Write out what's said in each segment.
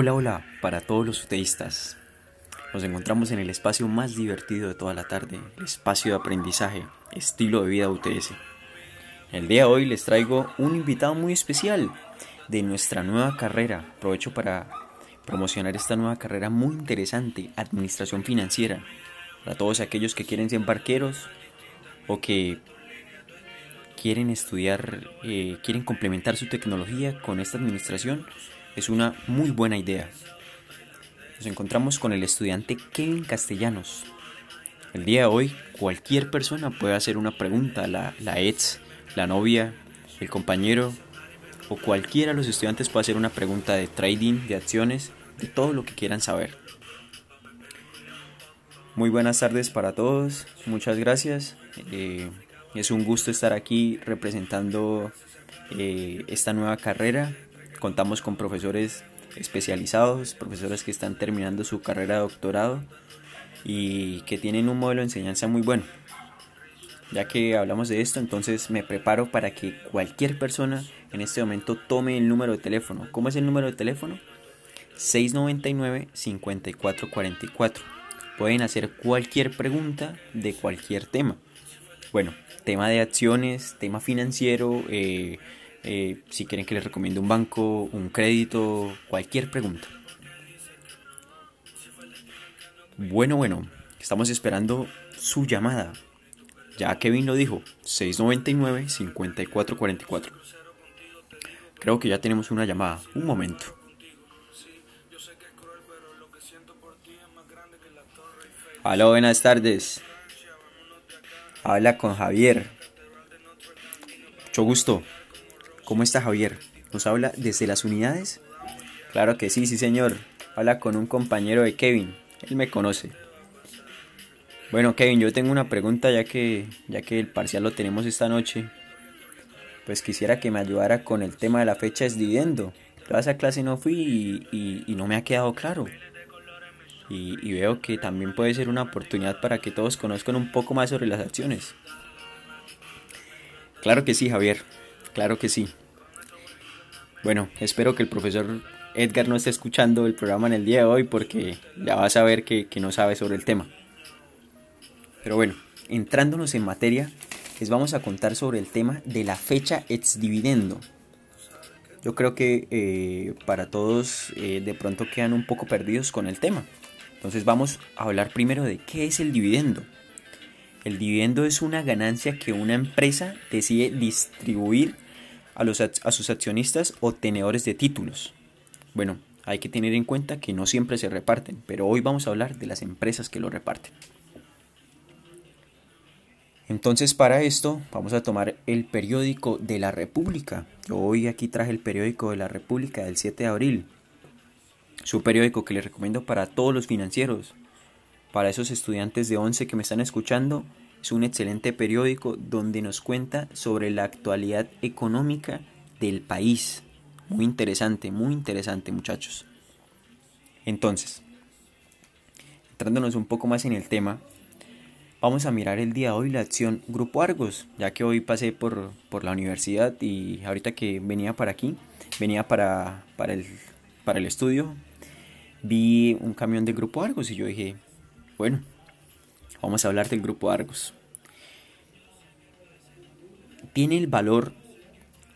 Hola, hola para todos los uteístas. Nos encontramos en el espacio más divertido de toda la tarde, el espacio de aprendizaje, estilo de vida UTS. El día de hoy les traigo un invitado muy especial de nuestra nueva carrera. Aprovecho para promocionar esta nueva carrera muy interesante, Administración Financiera. Para todos aquellos que quieren ser barqueros o que quieren estudiar, eh, quieren complementar su tecnología con esta administración, es una muy buena idea. Nos encontramos con el estudiante Kevin Castellanos. El día de hoy cualquier persona puede hacer una pregunta, la, la ex, la novia, el compañero o cualquiera de los estudiantes puede hacer una pregunta de trading, de acciones, de todo lo que quieran saber. Muy buenas tardes para todos, muchas gracias. Eh, es un gusto estar aquí representando eh, esta nueva carrera Contamos con profesores especializados, profesores que están terminando su carrera de doctorado y que tienen un modelo de enseñanza muy bueno. Ya que hablamos de esto, entonces me preparo para que cualquier persona en este momento tome el número de teléfono. ¿Cómo es el número de teléfono? 699-5444. Pueden hacer cualquier pregunta de cualquier tema. Bueno, tema de acciones, tema financiero, eh, eh, si quieren que les recomiende un banco, un crédito, cualquier pregunta. Bueno, bueno, estamos esperando su llamada. Ya Kevin lo dijo, 699-5444. Creo que ya tenemos una llamada. Un momento. Aló, buenas tardes. Habla con Javier. Mucho gusto. ¿Cómo está Javier? ¿Nos habla desde las unidades? Claro que sí, sí señor. Habla con un compañero de Kevin. Él me conoce. Bueno, Kevin, yo tengo una pregunta ya que, ya que el parcial lo tenemos esta noche. Pues quisiera que me ayudara con el tema de la fecha de dividendo. Toda esa clase no fui y, no me ha quedado claro. Y, y veo que también puede ser una oportunidad para que todos conozcan un poco más sobre las acciones. Claro que sí, Javier. Claro que sí. Bueno, espero que el profesor Edgar no esté escuchando el programa en el día de hoy porque ya va a saber que, no sabe sobre el tema. Pero bueno, entrándonos en materia, les vamos a contar sobre el tema de la fecha ex dividendo. Yo creo que eh, para todos eh, de pronto quedan un poco perdidos con el tema. Entonces vamos a hablar primero de qué es el dividendo. El dividendo es una ganancia que una empresa decide distribuir a, los, a sus accionistas o tenedores de títulos. Bueno, hay que tener en cuenta que no siempre se reparten, pero hoy vamos a hablar de las empresas que lo reparten. Entonces para esto vamos a tomar el periódico de la República. Hoy aquí traje el periódico de la República del 7 de abril. Es un periódico que les recomiendo para todos los financieros, para esos estudiantes de 11 que me están escuchando es un excelente periódico donde nos cuenta sobre la actualidad económica del país. Muy interesante, muy interesante muchachos. Entonces, entrándonos un poco más en el tema, vamos a mirar el día de hoy la acción Grupo Argos, ya que hoy pasé por, la universidad y ahorita que venía para aquí, venía para, para, el, para el estudio, vi un camión de Grupo Argos y yo dije, bueno, Vamos a hablar del grupo Argos. Tiene el valor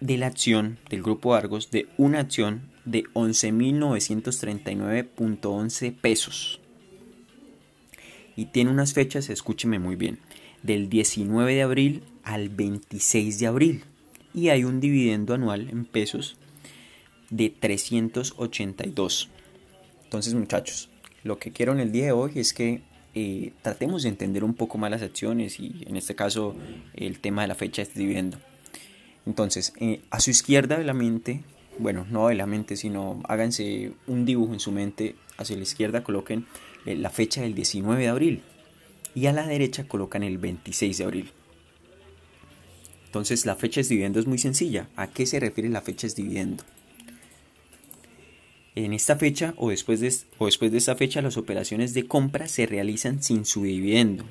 de la acción del grupo Argos de una acción de 11.939.11 pesos. Y tiene unas fechas, escúcheme muy bien, del 19 de abril al 26 de abril. Y hay un dividendo anual en pesos de 382. Entonces muchachos, lo que quiero en el día de hoy es que eh, tratemos de entender un poco más las acciones y en este caso el tema de la fecha de dividendo. Entonces, eh, a su izquierda de la mente, bueno, no de la mente, sino háganse un dibujo en su mente, hacia la izquierda coloquen eh, la fecha del 19 de abril y a la derecha colocan el 26 de abril. Entonces, la fecha de dividendo es muy sencilla. ¿A qué se refiere la fecha de dividendo? En esta fecha o después, de, o después de esta fecha las operaciones de compra se realizan sin su dividendo.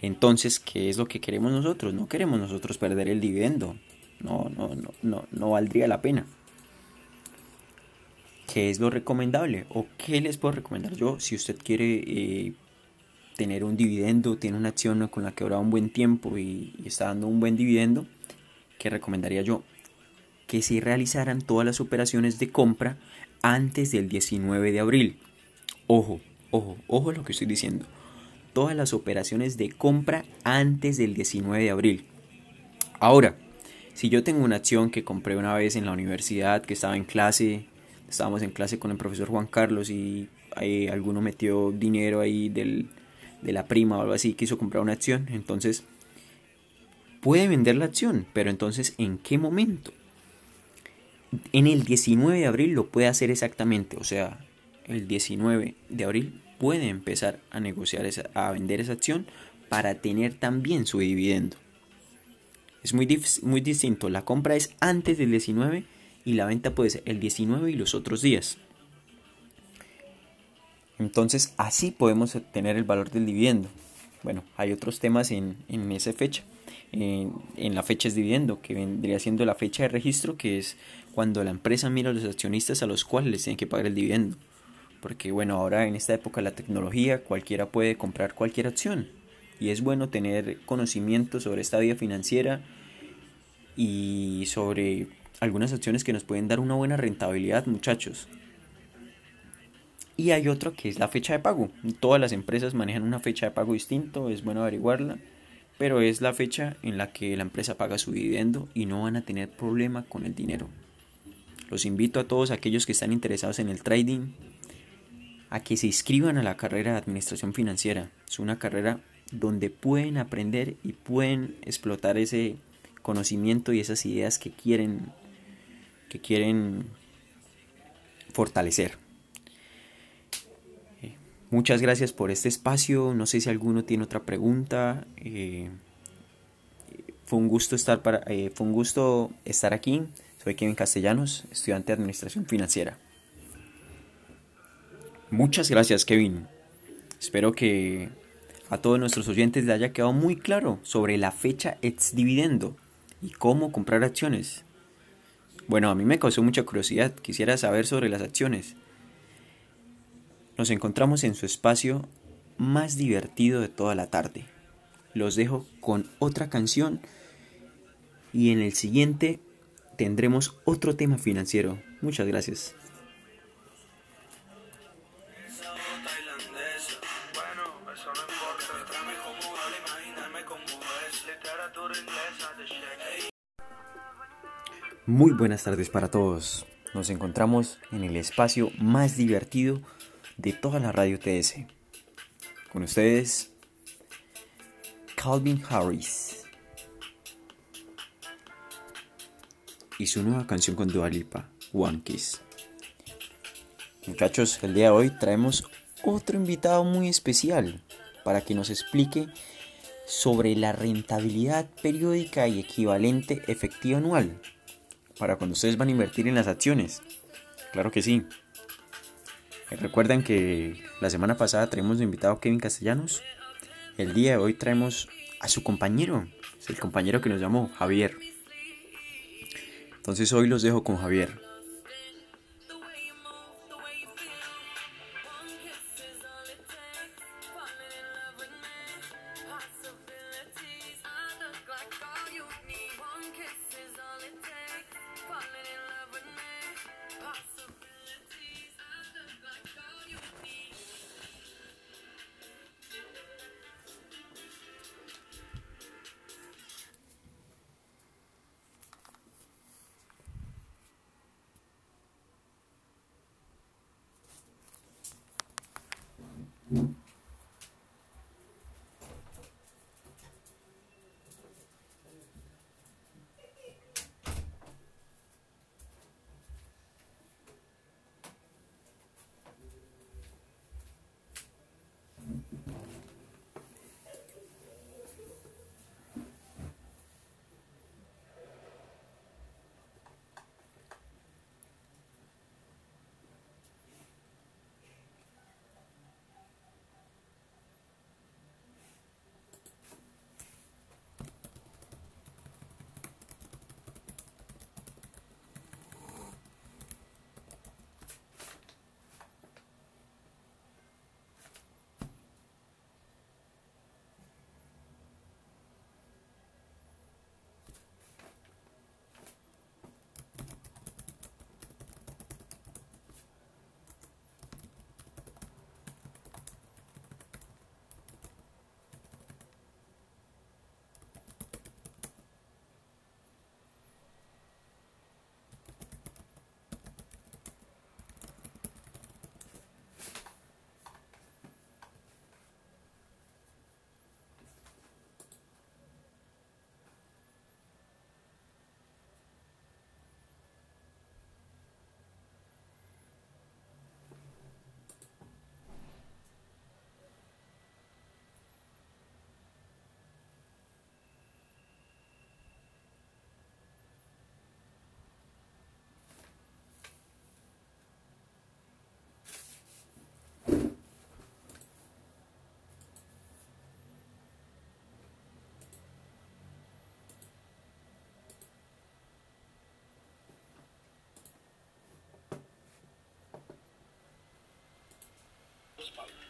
Entonces, ¿qué es lo que queremos nosotros? No queremos nosotros perder el dividendo. No, no, no, no, no valdría la pena. qué es lo recomendable o qué les puedo recomendar yo si usted quiere eh, tener un dividendo, tiene una acción con la que dura un buen tiempo y, está dando un buen dividendo, ¿qué recomendaría yo? Que se realizaran todas las operaciones de compra antes del 19 de abril. Ojo, ojo, ojo lo que estoy diciendo. Todas las operaciones de compra antes del 19 de abril. Ahora, si yo tengo una acción que compré una vez en la universidad, que estaba en clase, estábamos en clase con el profesor Juan Carlos y ahí alguno metió dinero ahí del, de la prima o algo así, quiso comprar una acción, entonces puede vender la acción, pero entonces ¿en qué momento? En el 19 de abril lo puede hacer exactamente, o sea, el 19 de abril puede empezar a negociar, esa, a vender esa acción para tener también su dividendo. Es muy, muy distinto, la compra es antes del 19 y la venta puede ser el 19 y los otros días. Entonces así podemos tener el valor del dividendo. Bueno, hay otros temas en, esa fecha. En, la fecha es dividendo, que vendría siendo la fecha de registro, que es cuando la empresa mira a los accionistas a los cuales les tienen que pagar el dividendo. Porque bueno, ahora en esta época la tecnología cualquiera puede comprar cualquier acción. Y es bueno tener conocimiento sobre esta vida financiera y sobre algunas acciones que nos pueden dar una buena rentabilidad, muchachos. Y hay otro que es la fecha de pago. Todas las empresas manejan una fecha de pago distinto, es bueno averiguarla, pero es la fecha en la que la empresa paga su dividendo y no van a tener problema con el dinero. Los invito a todos aquellos que están interesados en el trading a que se inscriban a la carrera de administración financiera. Es una carrera donde pueden aprender y pueden explotar ese conocimiento y esas ideas que quieren que quieren fortalecer. Muchas gracias por este espacio. No sé si alguno tiene otra pregunta. Eh, fue un gusto estar para, eh, fue un gusto estar aquí. Soy Kevin Castellanos, estudiante de Administración Financiera. Muchas gracias, Kevin. Espero que a todos nuestros oyentes les haya quedado muy claro sobre la fecha ex dividendo y cómo comprar acciones. Bueno, a mí me causó mucha curiosidad. Quisiera saber sobre las acciones. Nos encontramos en su espacio más divertido de toda la tarde. Los dejo con otra canción y en el siguiente tendremos otro tema financiero. Muchas gracias. Muy buenas tardes para todos. Nos encontramos en el espacio más divertido de toda la radio TS. Con ustedes, Calvin Harris. Y su nueva canción con Dua Lipa, One Kiss. Muchachos, el día de hoy traemos otro invitado muy especial para que nos explique sobre la rentabilidad periódica y equivalente efectiva anual para cuando ustedes van a invertir en las acciones. Claro que sí. Recuerden que la semana pasada traímos de invitado Kevin Castellanos. El día de hoy traemos a su compañero, el compañero que nos llamó Javier. Entonces hoy los dejo con Javier. Mm-hmm. spike.